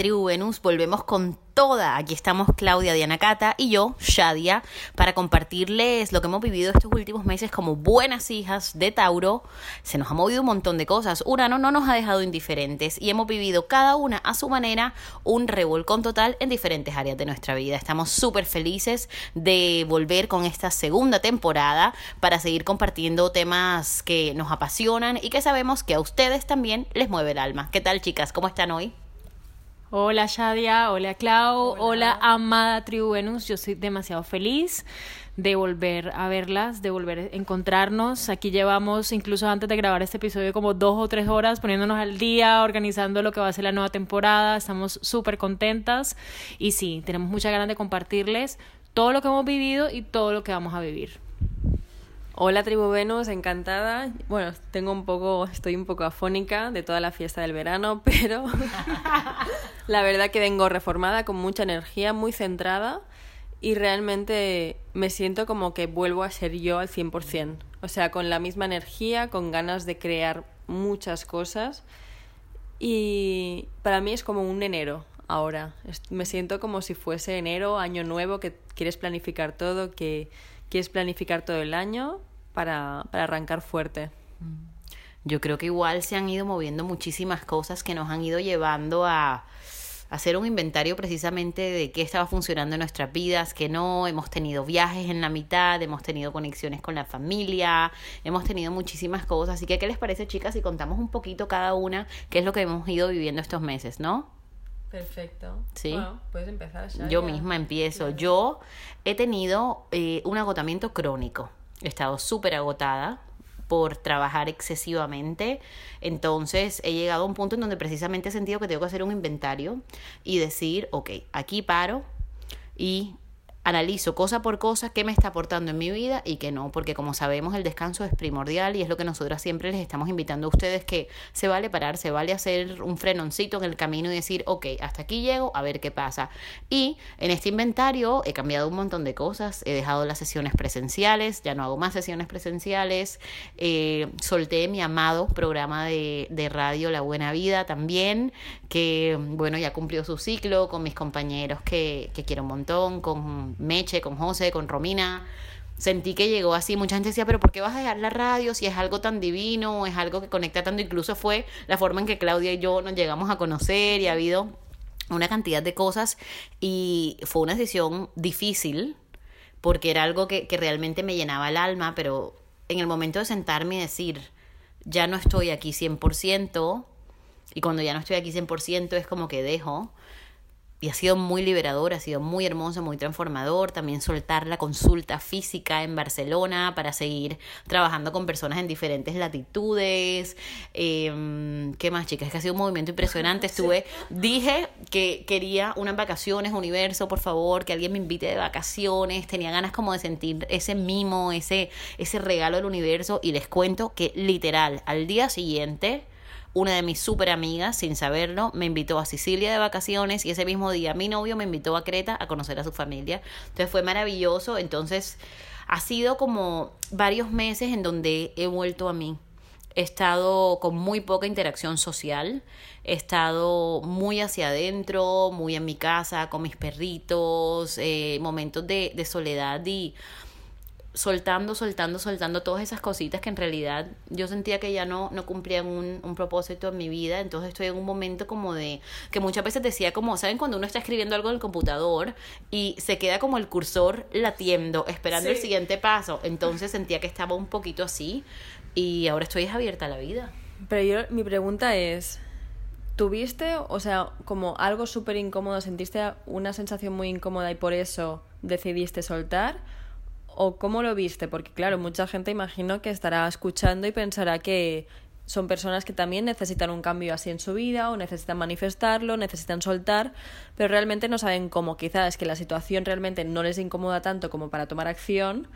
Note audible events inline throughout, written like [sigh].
Tribu Venus, volvemos con toda. Aquí estamos Claudia Diana Cata y yo, Shadia, para compartirles lo que hemos vivido estos últimos meses como buenas hijas de Tauro. Se nos ha movido un montón de cosas. Urano no nos ha dejado indiferentes y hemos vivido cada una a su manera un revolcón total en diferentes áreas de nuestra vida. Estamos súper felices de volver con esta segunda temporada para seguir compartiendo temas que nos apasionan y que sabemos que a ustedes también les mueve el alma. ¿Qué tal chicas? ¿Cómo están hoy? Hola Shadia, hola Clau, hola. amada Tribu Venus, yo soy demasiado feliz de volver a verlas, de volver a encontrarnos. Aquí llevamos, incluso antes de grabar este episodio, como dos o tres horas poniéndonos al día, organizando lo que va a ser la nueva temporada. Estamos súper contentas y sí, tenemos muchas ganas de compartirles todo lo que hemos vivido y todo lo que vamos a vivir. Hola tribu Venus, encantada. Bueno, tengo un poco, estoy un poco afónica de toda la fiesta del verano, [laughs] pero la verdad que vengo reformada, con mucha energía, muy centrada y realmente me siento como que vuelvo a ser yo al 100%. O sea, con la misma energía, con ganas de crear muchas cosas y para mí es como un enero ahora. Me siento como si fuese enero, año nuevo, que quieres planificar todo, que quieres planificar todo el año para, para arrancar fuerte. Yo creo que igual se han ido moviendo muchísimas cosas que nos han ido llevando a hacer un inventario precisamente de qué estaba funcionando en nuestras vidas, que no, hemos tenido viajes en la mitad, hemos tenido conexiones con la familia, hemos tenido muchísimas cosas. Así que, ¿qué les parece, chicas, si contamos un poquito cada una qué es lo que hemos ido viviendo estos meses, ¿no? Perfecto. Sí. puedes empezar ya. Yo misma empiezo. Yo he tenido eh, un agotamiento crónico. He estado súper agotada por trabajar excesivamente. Entonces he llegado a un punto en donde precisamente he sentido que tengo que hacer un inventario y decir, ok, aquí paro y analizo cosa por cosa qué me está aportando en mi vida y qué no, porque como sabemos el descanso es primordial y es lo que nosotras siempre les estamos invitando a ustedes que se vale parar, se vale hacer un frenoncito en el camino y decir, ok, hasta aquí llego, a ver qué pasa. Y en este inventario he cambiado un montón de cosas, he dejado las sesiones presenciales, ya no hago más sesiones presenciales, eh, solté mi amado programa de, de radio La Buena Vida también, que bueno, ya cumplió su ciclo con mis compañeros que, que quiero un montón, con Meche, con José, con Romina. Sentí que llegó así, mucha gente decía, pero ¿por qué vas a dejar la radio si es algo tan divino, es algo que conecta tanto? Incluso fue la forma en que Claudia y yo nos llegamos a conocer y ha habido una cantidad de cosas y fue una decisión difícil porque era algo que, que realmente me llenaba el alma, pero en el momento de sentarme y decir, ya no estoy aquí 100%, y cuando ya no estoy aquí 100% es como que dejo, y ha sido muy liberador, ha sido muy hermoso, muy transformador. También soltar la consulta física en Barcelona para seguir trabajando con personas en diferentes latitudes. Em, ¿Qué más, chicas? Es que ha sido un movimiento impresionante. [laughs] Estuve, dije que quería unas vacaciones, universo, por favor, que alguien me invite de vacaciones. Tenía ganas como de sentir ese mimo, ese, ese regalo del universo. Y les cuento que literal, al día siguiente una de mis super amigas, sin saberlo, me invitó a Sicilia de vacaciones y ese mismo día mi novio me invitó a Creta a conocer a su familia. Entonces fue maravilloso. Entonces ha sido como varios meses en donde he vuelto a mí. He estado con muy poca interacción social, he estado muy hacia adentro, muy en mi casa, con mis perritos, eh, momentos de soledad y soltando, soltando, soltando todas esas cositas que en realidad yo sentía que ya no, no cumplían un, un, propósito en mi vida. Entonces estoy en un momento como de, que muchas veces decía como, ¿saben? Cuando uno está escribiendo algo en el computador y se queda como el cursor latiendo, esperando el siguiente paso. Entonces sentía que estaba un poquito así y ahora estoy abierta a la vida. Pero yo, mi pregunta es, ¿tuviste, o sea, como algo súper incómodo, sentiste una sensación muy incómoda y por eso decidiste soltar? ¿O cómo lo viste? Porque claro, mucha gente imagino que estará escuchando y pensará que son personas que también necesitan un cambio así en su vida o necesitan manifestarlo, necesitan soltar, pero realmente no saben cómo. Quizás es que la situación realmente no les incomoda tanto como para tomar acción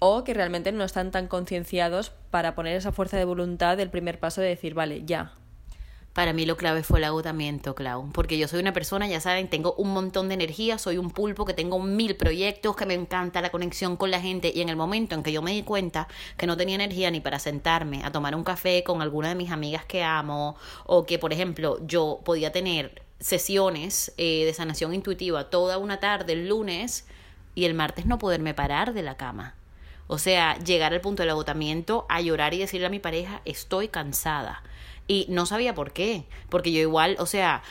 o que realmente no están tan concienciados para poner esa fuerza de voluntad del primer paso de decir, vale, ya, para mí lo clave fue el agotamiento, Clau, porque yo soy una persona, ya saben, tengo un montón de energía, soy un pulpo que tengo mil proyectos, que me encanta la conexión con la gente y en el momento en que yo me di cuenta que no tenía energía ni para sentarme a tomar un café con alguna de mis amigas que amo o que, por ejemplo, yo podía tener sesiones eh, de sanación intuitiva toda una tarde el lunes y el martes no poderme parar de la cama. O sea, llegar al punto del agotamiento, a llorar y decirle a mi pareja, estoy cansada y no sabía por qué, porque yo igual, o sea,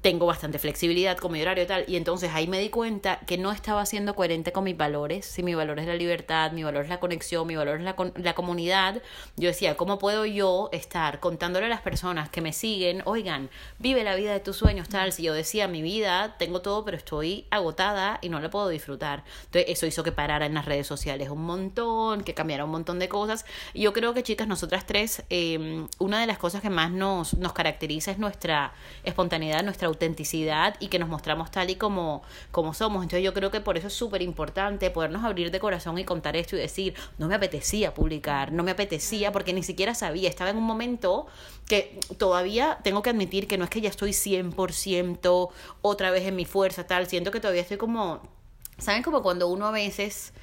tengo bastante flexibilidad con mi horario y tal, y entonces ahí me di cuenta que no estaba siendo coherente con mis valores, si mi valor es la libertad, mi valor es la conexión, mi valor es la, la comunidad, yo decía, ¿cómo puedo yo estar contándole a las personas que me siguen, oigan, vive la vida de tus sueños, tal, si yo decía, mi vida, tengo todo, pero estoy agotada y no la puedo disfrutar. Entonces eso hizo que parara en las redes sociales un montón, que cambiara un montón de cosas, y yo creo que chicas, nosotras tres, eh, una de las cosas que más nos, nos caracteriza es nuestra espontaneidad, nuestra autenticidad y que nos mostramos tal y como, como somos. Entonces yo creo que por eso es súper importante podernos abrir de corazón y contar esto y decir, no me apetecía publicar, no me apetecía porque ni siquiera sabía, estaba en un momento que todavía tengo que admitir que no es que ya estoy 100% otra vez en mi fuerza, tal, siento que todavía estoy como, ¿saben? Como cuando uno a veces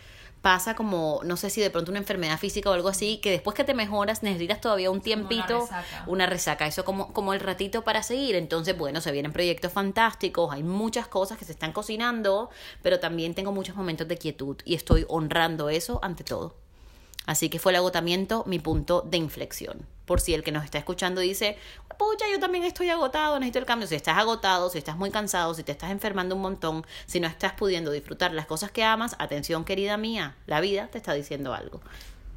pasa como, no sé si de pronto una enfermedad física o algo así, que después que te mejoras necesitas todavía un tiempito, una resaca. eso como, como el ratito para seguir. Entonces, bueno, se vienen proyectos fantásticos, hay muchas cosas que se están cocinando, pero también tengo muchos momentos de quietud y estoy honrando eso ante todo. Así que fue el agotamiento mi punto de inflexión. Por si el que nos está escuchando dice, pucha, yo también estoy agotado, necesito el cambio. Si estás agotado, si estás muy cansado, si te estás enfermando un montón, si no estás pudiendo disfrutar las cosas que amas, atención querida mía, la vida te está diciendo algo.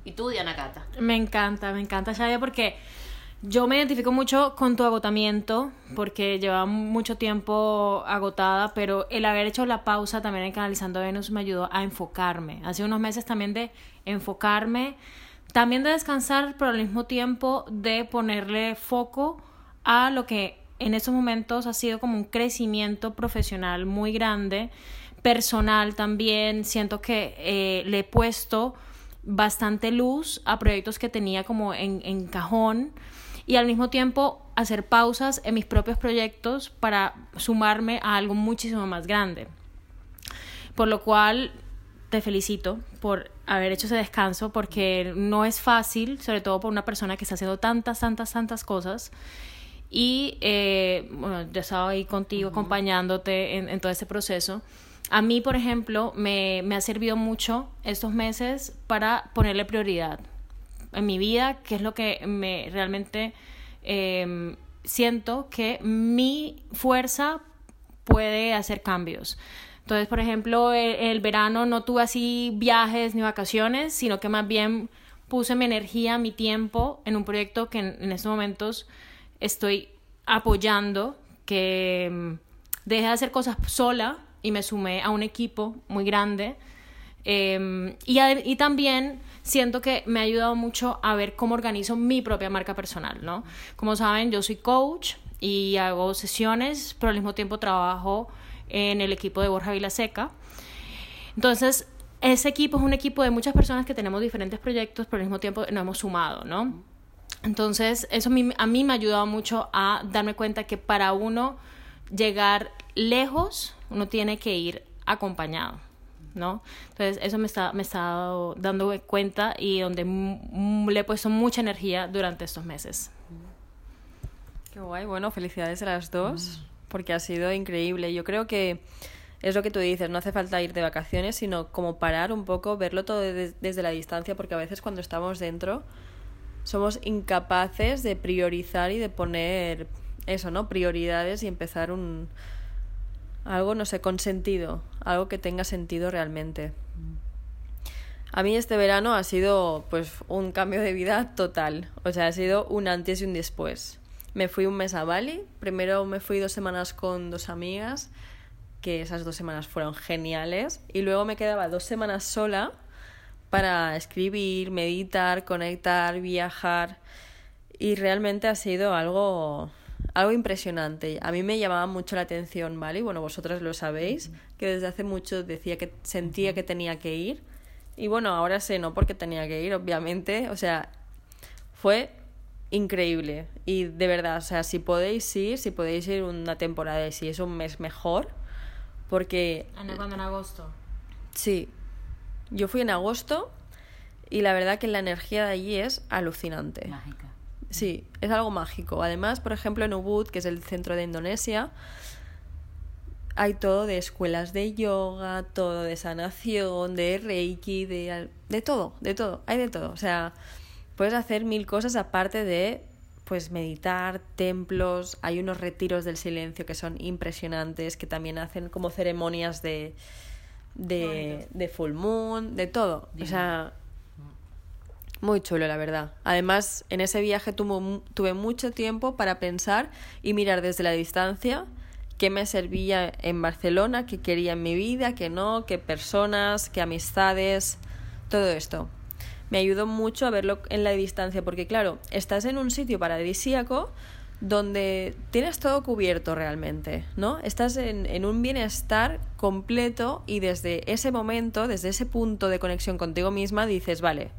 ¿Y tú, Diana Cata? Me encanta, me encanta, Shadia, porque yo me identifico mucho con tu agotamiento porque llevaba mucho tiempo agotada, pero el haber hecho la pausa también en Canalizando Venus me ayudó a enfocarme. Hace unos meses también de enfocarme, también de descansar, pero al mismo tiempo de ponerle foco a lo que en estos momentos ha sido como un crecimiento profesional muy grande, personal también. Siento que eh, le he puesto bastante luz a proyectos que tenía como en, en cajón y al mismo tiempo hacer pausas en mis propios proyectos para sumarme a algo muchísimo más grande. Por lo cual te felicito por haber hecho ese descanso porque no es fácil, sobre todo por una persona que está haciendo tantas, tantas, tantas cosas. Y eh, bueno, yo estaba ahí contigo acompañándote en, en, todo ese proceso. A mí, por ejemplo, me, me ha servido mucho estos meses para ponerle prioridad en mi vida, que es lo que me realmente em, siento que mi fuerza puede hacer cambios. Entonces, por ejemplo, el, verano no tuve así viajes ni vacaciones, sino que más bien puse mi energía, mi tiempo en un proyecto que en, estos momentos estoy apoyando, que em, dejé de hacer cosas sola y me sumé a un equipo muy grande. Em, y, y también siento que me ha ayudado mucho a ver cómo organizo mi propia marca personal, ¿no? Como saben, yo soy coach y hago sesiones, pero al mismo tiempo trabajo en el equipo de Borja Vilaseca. Entonces, ese equipo es un equipo de muchas personas que tenemos diferentes proyectos, pero al mismo tiempo nos hemos sumado, ¿no? Entonces, eso a mí me ha ayudado mucho a darme cuenta que para uno llegar lejos, uno tiene que ir acompañado. ¿No? Entonces eso me está, me está dando cuenta y donde le he puesto mucha energía durante estos meses. Qué guay, bueno, felicidades a las dos, porque ha sido increíble. Yo creo que es lo que tú dices, no hace falta ir de vacaciones, sino como parar un poco, verlo todo desde la distancia, porque a veces cuando estamos dentro somos incapaces de priorizar y de poner eso, ¿no? Prioridades y empezar un, algo, no sé, con sentido, algo que tenga sentido realmente. A mí este verano ha sido pues un cambio de vida total, o sea, ha sido un antes y un después. Me fui un mes a Bali, primero me fui dos semanas con dos amigas, que esas dos semanas fueron geniales, y luego me quedaba dos semanas sola para escribir, meditar, conectar, viajar Y realmente ha sido algo, algo impresionante. A mí me llamaba mucho la atención, ¿vale? Y bueno, vosotras lo sabéis, que desde hace mucho decía que sentía que tenía que ir. Y bueno, ahora sé, no porque tenía que ir, obviamente. O sea, fue increíble. Y de verdad, o sea, si podéis ir, si podéis ir una temporada y si es un mes mejor, porque... ¿Cuándo en agosto? Sí, yo fui en agosto y la verdad que la energía de allí es alucinante. Mágica. Sí, es algo mágico. Además, por ejemplo, en Ubud, que es el centro de Indonesia, hay todo de escuelas de yoga, todo de sanación, de reiki, de, de todo, de todo, hay de todo. O sea, puedes hacer mil cosas aparte de pues meditar, templos, hay unos retiros del silencio que son impresionantes, que también hacen como ceremonias de, de, de full moon, de todo. O sea, muy chulo, la verdad. Además, en ese viaje tuvo, tuve mucho tiempo para pensar y mirar desde la distancia qué me servía en Barcelona, qué quería en mi vida, qué no, qué personas, qué amistades, todo esto me ayudó mucho a verlo en la distancia, porque claro, estás en un sitio paradisíaco donde tienes todo cubierto realmente, ¿no? Estás en, en, un bienestar completo y desde ese momento, desde ese punto de conexión contigo misma, dices, vale,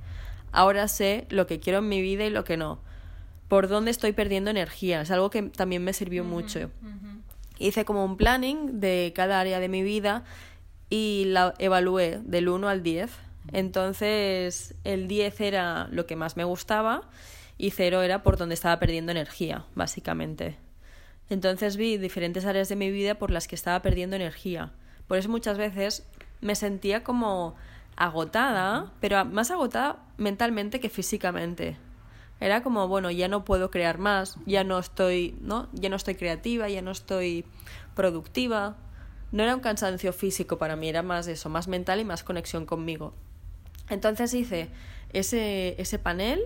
ahora sé lo que quiero en mi vida y lo que no. Por dónde estoy perdiendo energía. Es algo que también me sirvió mucho. Hice como un planning de cada área de mi vida y la evalué del 1 al 10 entonces, el 10 era lo que más me gustaba y 0 era por donde estaba perdiendo energía, básicamente. Entonces vi diferentes áreas de mi vida por las que estaba perdiendo energía. Por eso muchas veces me sentía como agotada, pero más agotada mentalmente que físicamente. Era como, bueno, ya no puedo crear más, ya no estoy, ¿no? Ya no estoy creativa, ya no estoy productiva. No era un cansancio físico para mí, era más eso, más mental y más conexión conmigo. Entonces hice ese, ese panel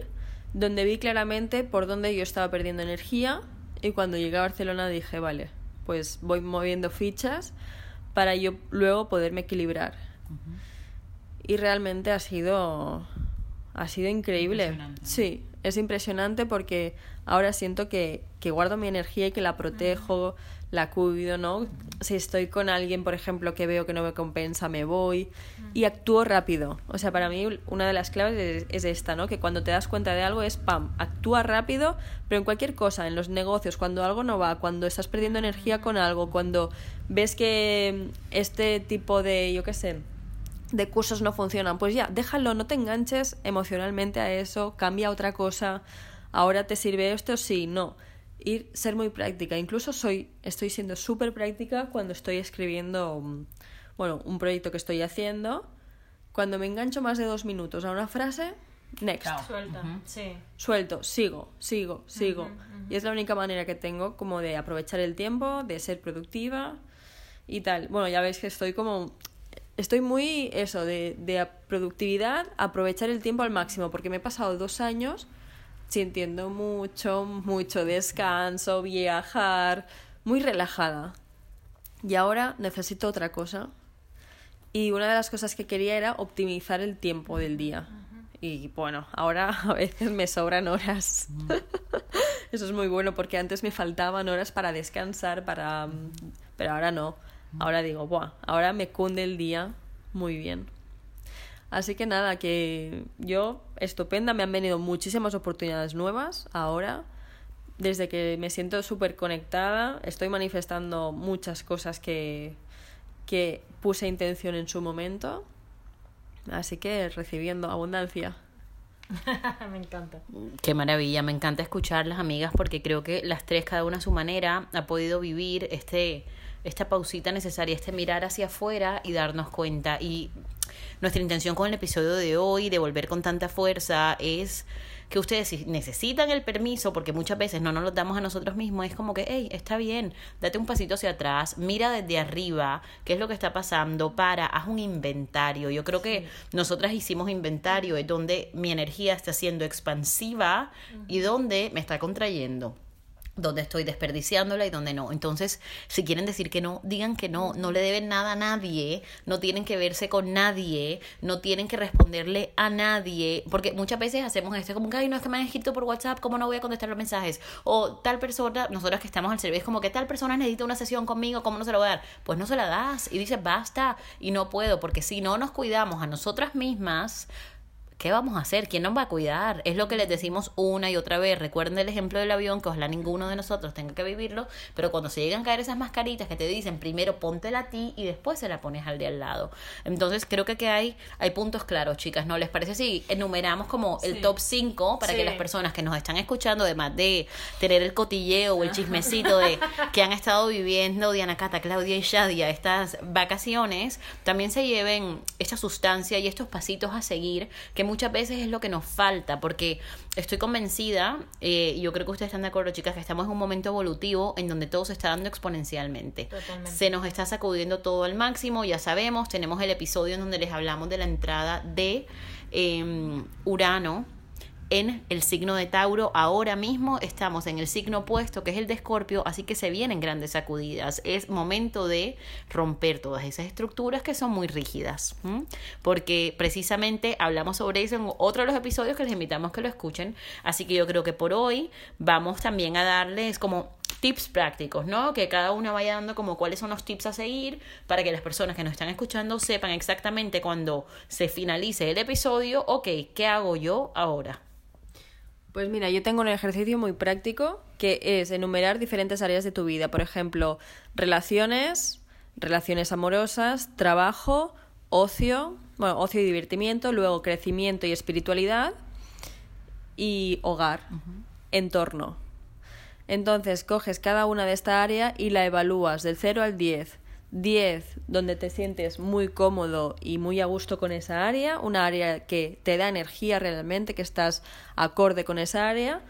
donde vi claramente por dónde yo estaba perdiendo energía y cuando llegué a Barcelona dije, vale, pues voy moviendo fichas para yo luego poderme equilibrar. Y realmente ha sido ha sido increíble. Sí, es impresionante porque ahora siento que, que guardo mi energía y que la protejo, la cuido, ¿no? Si estoy con alguien, por ejemplo, que veo que no me compensa, me voy y actúo rápido. O sea, para mí una de las claves es, esta, ¿no? Que cuando te das cuenta de algo es, pam, actúa rápido, pero en cualquier cosa, en los negocios, cuando algo no va, cuando estás perdiendo energía con algo, cuando ves que este tipo de, yo qué sé, de cursos no funcionan, pues ya, déjalo, no te enganches emocionalmente a eso, cambia a otra cosa, ahora te sirve esto, sí, no ir ser muy práctica. Incluso soy, estoy siendo súper práctica cuando estoy escribiendo, mm, bueno, un proyecto que estoy haciendo. Cuando me engancho más de dos minutos a una frase, next. Suelta, sí. Suelto, sigo, sigo, sigo. Y es la única manera que tengo como de aprovechar el tiempo, de ser productiva y tal. Bueno, ya veis que estoy como... Estoy muy eso, de, de productividad, aprovechar el tiempo al máximo, porque me he pasado dos años sintiendo mucho, mucho descanso, viajar, muy relajada. Y ahora necesito otra cosa. Y una de las cosas que quería era optimizar el tiempo del día. Y bueno, ahora [laughs] a veces me sobran horas. [laughs] Eso es muy bueno porque antes me faltaban horas para descansar, para... pero ahora no. Ahora digo, Buah, ahora me cunde el día muy bien. Así que nada, que yo estupenda, me han venido muchísimas oportunidades nuevas ahora. Desde que me siento súper conectada, estoy manifestando muchas cosas que, que puse intención en su momento. Así que recibiendo abundancia. [laughs] me encanta. Qué maravilla, me encanta escuchar las amigas porque creo que las tres, cada una a su manera, ha podido vivir este, esta pausita necesaria, este mirar hacia afuera y darnos cuenta. Y nuestra intención con el episodio de hoy, de volver con tanta fuerza, es que ustedes si necesitan el permiso, porque muchas veces no nos lo damos a nosotros mismos, es como que, hey, está bien, date un pasito hacia atrás, mira desde arriba qué es lo que está pasando, para, haz un inventario. Yo creo que nosotras hicimos inventario, es donde mi energía está siendo expansiva y donde me está contrayendo. Donde estoy desperdiciándola y donde no. Entonces, si quieren decir que no, digan que no, no le deben nada a nadie, no tienen que verse con nadie, no tienen que responderle a nadie, porque muchas veces hacemos esto como que, ay, no es que me han escrito por WhatsApp, ¿cómo no voy a contestar los mensajes? O tal persona, nosotras que estamos al servicio, como que tal persona necesita una sesión conmigo, ¿cómo no se la voy a dar? Pues no se la das y dices, basta, y no puedo, porque si no nos cuidamos a nosotras mismas, ¿qué vamos a hacer? ¿Quién nos va a cuidar? Es lo que les decimos una y otra vez. Recuerden el ejemplo del avión, que ojalá ninguno de nosotros tenga que vivirlo, pero cuando se llegan a caer esas mascaritas que te dicen primero póntela a ti y después se la pones al de al lado. Entonces creo que, que hay, hay puntos claros, chicas, ¿no les parece? Si enumeramos como el top 5 para que las personas que nos están escuchando, además de tener el cotilleo o el chismecito de [laughs] que han estado viviendo Diana Cata, Claudia y Shadia estas vacaciones, también se lleven esta sustancia y estos pasitos a seguir que muchas veces es lo que nos falta, porque estoy convencida, eh, y yo creo que ustedes están de acuerdo, chicas, que estamos en un momento evolutivo en donde todo se está dando exponencialmente. Se nos está sacudiendo todo al máximo, ya sabemos, tenemos el episodio en donde les hablamos de la entrada de em, Urano en el signo de Tauro. Ahora mismo estamos en el signo opuesto, que es el de Escorpio, así que se vienen grandes sacudidas. Es momento de romper todas esas estructuras que son muy rígidas, porque precisamente hablamos sobre eso en otro de los episodios que les invitamos que lo escuchen. Así que yo creo que por hoy vamos también a darles como tips prácticos, ¿no? Que cada uno vaya dando como cuáles son los tips a seguir para que las personas que nos están escuchando sepan exactamente cuando se finalice el episodio, ok, ¿qué hago yo ahora? Pues mira, yo tengo un ejercicio muy práctico que es enumerar diferentes áreas de tu vida. Por ejemplo, relaciones, relaciones amorosas, trabajo, ocio, bueno, ocio y divertimiento, luego crecimiento y espiritualidad y hogar, entorno. Entonces coges cada una de esta área y la evalúas del 0 al 10 10 donde te sientes muy cómodo y muy a gusto con esa área, una área que te da energía realmente, que estás acorde con esa área.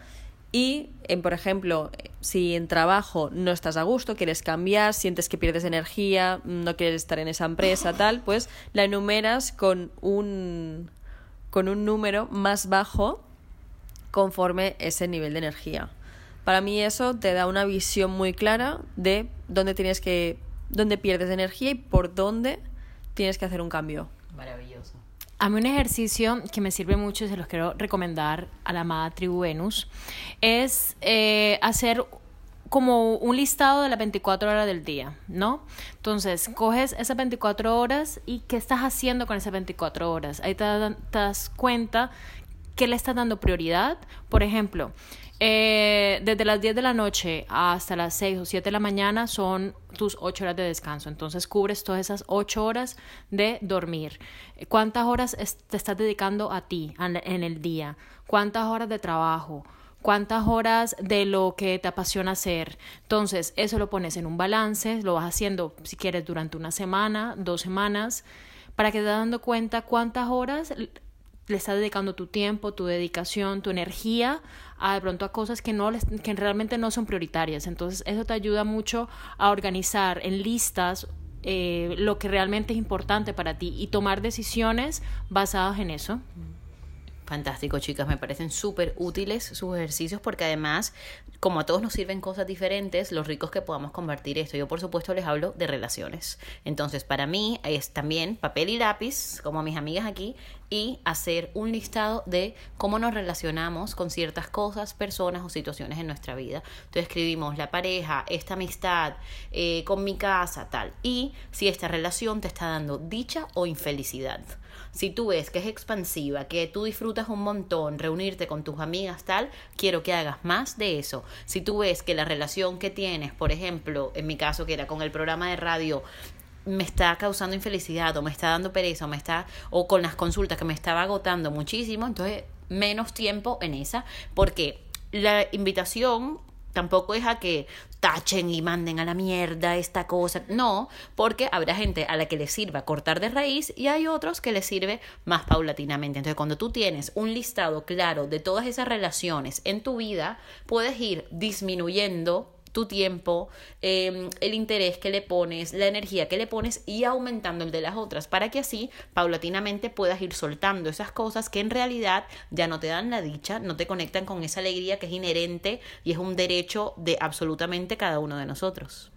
Y, en, por ejemplo, si en trabajo no estás a gusto, quieres cambiar, sientes que pierdes energía, no quieres estar en esa empresa, tal, pues la enumeras con un, con un número más bajo conforme ese nivel de energía. Para mí eso te da una visión muy clara de dónde tienes que dónde pierdes energía y por dónde tienes que hacer un cambio. Maravilloso. A mí un ejercicio que me sirve mucho y se los quiero recomendar a la amada tribu Venus es eh, hacer como un listado de las 24 horas del día, ¿no? Entonces, coges esas 24 horas y qué estás haciendo con esas 24 horas. Ahí te, te das cuenta que le estás dando prioridad. Por ejemplo, eh, desde las 10 de la noche hasta las 6 o 7 de la mañana son tus 8 horas de descanso. Entonces cubres todas esas 8 horas de dormir. ¿Cuántas horas te estás dedicando a ti en el día? ¿Cuántas horas de trabajo? cuántas horas de lo que te apasiona hacer. Entonces, eso lo pones en un balance, lo vas haciendo si quieres durante una semana, dos semanas, para que te dando cuenta cuántas horas le estás dedicando tu tiempo, tu dedicación, tu energía a de pronto a cosas que no que realmente no son prioritarias. Entonces eso te ayuda mucho a organizar en listas eh, lo que realmente es importante para ti y tomar decisiones basadas en eso. Fantástico, chicas, me parecen súper útiles sus ejercicios porque además, como a todos nos sirven cosas diferentes, los ricos que podamos convertir esto. Yo, por supuesto, les hablo de relaciones. Entonces, para mí es también papel y lápiz, como mis amigas aquí, y hacer un listado de cómo nos relacionamos con ciertas cosas, personas o situaciones en nuestra vida. Entonces escribimos la pareja, esta amistad, eh, con mi casa, tal. Y si esta relación te está dando dicha o infelicidad. Si tú ves que es expansiva, que tú disfrutas un montón reunirte con tus amigas tal, quiero que hagas más de eso. Si tú ves que la relación que tienes, por ejemplo, en mi caso que era con el programa de radio, me está causando infelicidad o me está dando pereza o me está o con las consultas que me estaba agotando muchísimo, entonces menos tiempo en esa, porque la invitación tampoco es a que tachen y manden a la mierda esta cosa. No, porque habrá gente a la que le sirva cortar de raíz y hay otros que le sirve más paulatinamente. Entonces, cuando tú tienes un listado claro de todas esas relaciones en tu vida, puedes ir disminuyendo tu tiempo, em, el interés que le pones, la energía que le pones y aumentando el de las otras, para que así paulatinamente puedas ir soltando esas cosas que en realidad ya no te dan la dicha, no te conectan con esa alegría que es inherente y es un derecho de absolutamente cada uno de nosotros.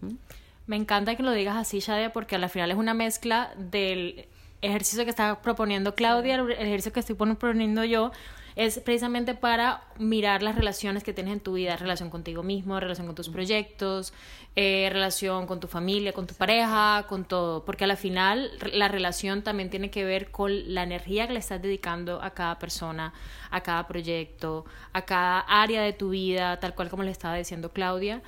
Me encanta que lo digas así, Shadia, porque al final es una mezcla del ejercicio que está proponiendo Claudia, el ejercicio que estoy proponiendo yo, es precisamente para mirar las relaciones que tienes en tu vida, relación contigo mismo, relación con tus proyectos, eh, relación con tu familia, con tu pareja, con todo, porque al final la relación también tiene que ver con la energía que le estás dedicando a cada persona, a cada proyecto, a cada área de tu vida, tal cual como le estaba diciendo Claudia.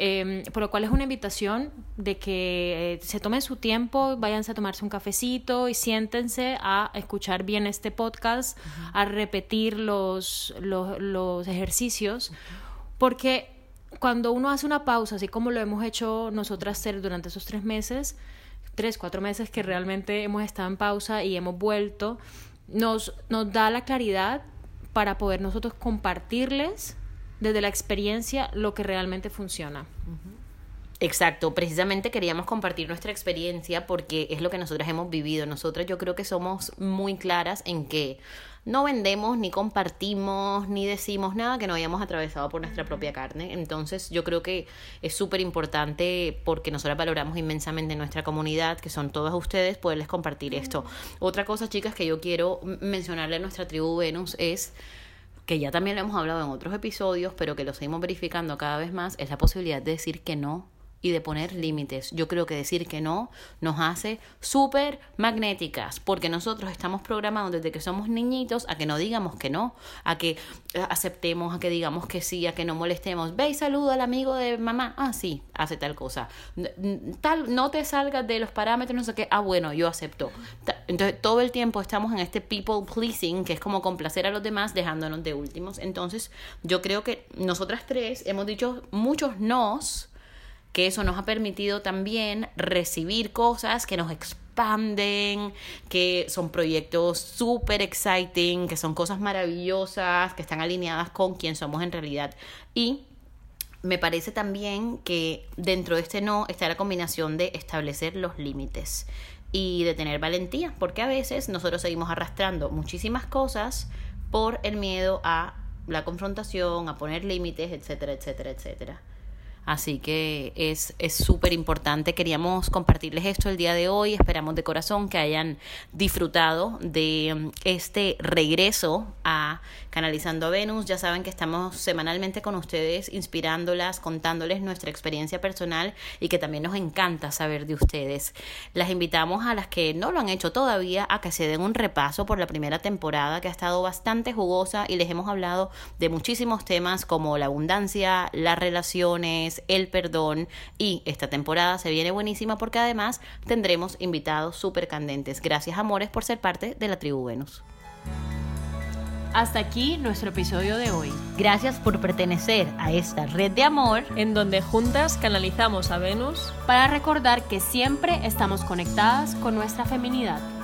Eh, por lo cual es una invitación de que eh, se tomen su tiempo, váyanse a tomarse un cafecito y siéntense a escuchar bien este podcast, a repetir los, los, ejercicios, porque cuando uno hace una pausa, así como lo hemos hecho nosotras durante esos tres meses, tres, cuatro meses que realmente hemos estado en pausa y hemos vuelto, nos, nos da la claridad para poder nosotros compartirles desde la experiencia lo que realmente funciona. Exacto, precisamente queríamos compartir nuestra experiencia porque es lo que nosotras hemos vivido. Nosotras yo creo que somos muy claras en que no vendemos, ni compartimos, ni decimos nada que no hayamos atravesado por nuestra propia carne. Entonces yo creo que es súper importante porque nosotras valoramos inmensamente nuestra comunidad, que son todas ustedes, poderles compartir esto. Otra cosa, chicas, que yo quiero mencionarle a nuestra tribu Venus es que ya también lo hemos hablado en otros episodios, pero que lo seguimos verificando cada vez más, es la posibilidad de decir que no y de poner límites. Yo creo que decir que no nos hace súper magnéticas, porque nosotros estamos programados desde que somos niñitos a que no digamos que no, a que eh, aceptemos, a que digamos que sí, a que no molestemos. Ve y saluda al amigo de mamá. Ah, sí, hace tal cosa. Tal, no te salgas de los parámetros, no sé qué. Ah, bueno, yo acepto. Entonces, todo el tiempo estamos en este people pleasing, que es como complacer a los demás, dejándonos de últimos. Entonces, yo creo que nosotras tres hemos dicho muchos nos que eso nos ha permitido también recibir cosas que nos expanden, que son proyectos súper exciting, que son cosas maravillosas, que están alineadas con quien somos en realidad. Y me parece también que dentro de este no está la combinación de establecer los límites y de tener valentía, porque a veces nosotros seguimos arrastrando muchísimas cosas por el miedo a la confrontación, a poner límites, etcétera, etcétera, etcétera. Así que es súper importante. Queríamos compartirles esto el día de hoy. Esperamos de corazón que hayan disfrutado de mm, este regreso a Canalizando a Venus. Ya saben que estamos semanalmente con ustedes, inspirándolas, contándoles nuestra experiencia personal y que también nos encanta saber de ustedes. Las invitamos a las que no lo han hecho todavía a que se den un repaso por la primera temporada que ha estado bastante jugosa y les hemos hablado de muchísimos temas como la abundancia, las relaciones, el perdón y esta temporada se viene buenísima porque además tendremos invitados súper candentes. Gracias amores por ser parte de la tribu Venus. Hasta aquí nuestro episodio de hoy. Gracias por pertenecer a esta red de amor en donde juntas canalizamos a Venus para recordar que siempre estamos conectadas con nuestra feminidad.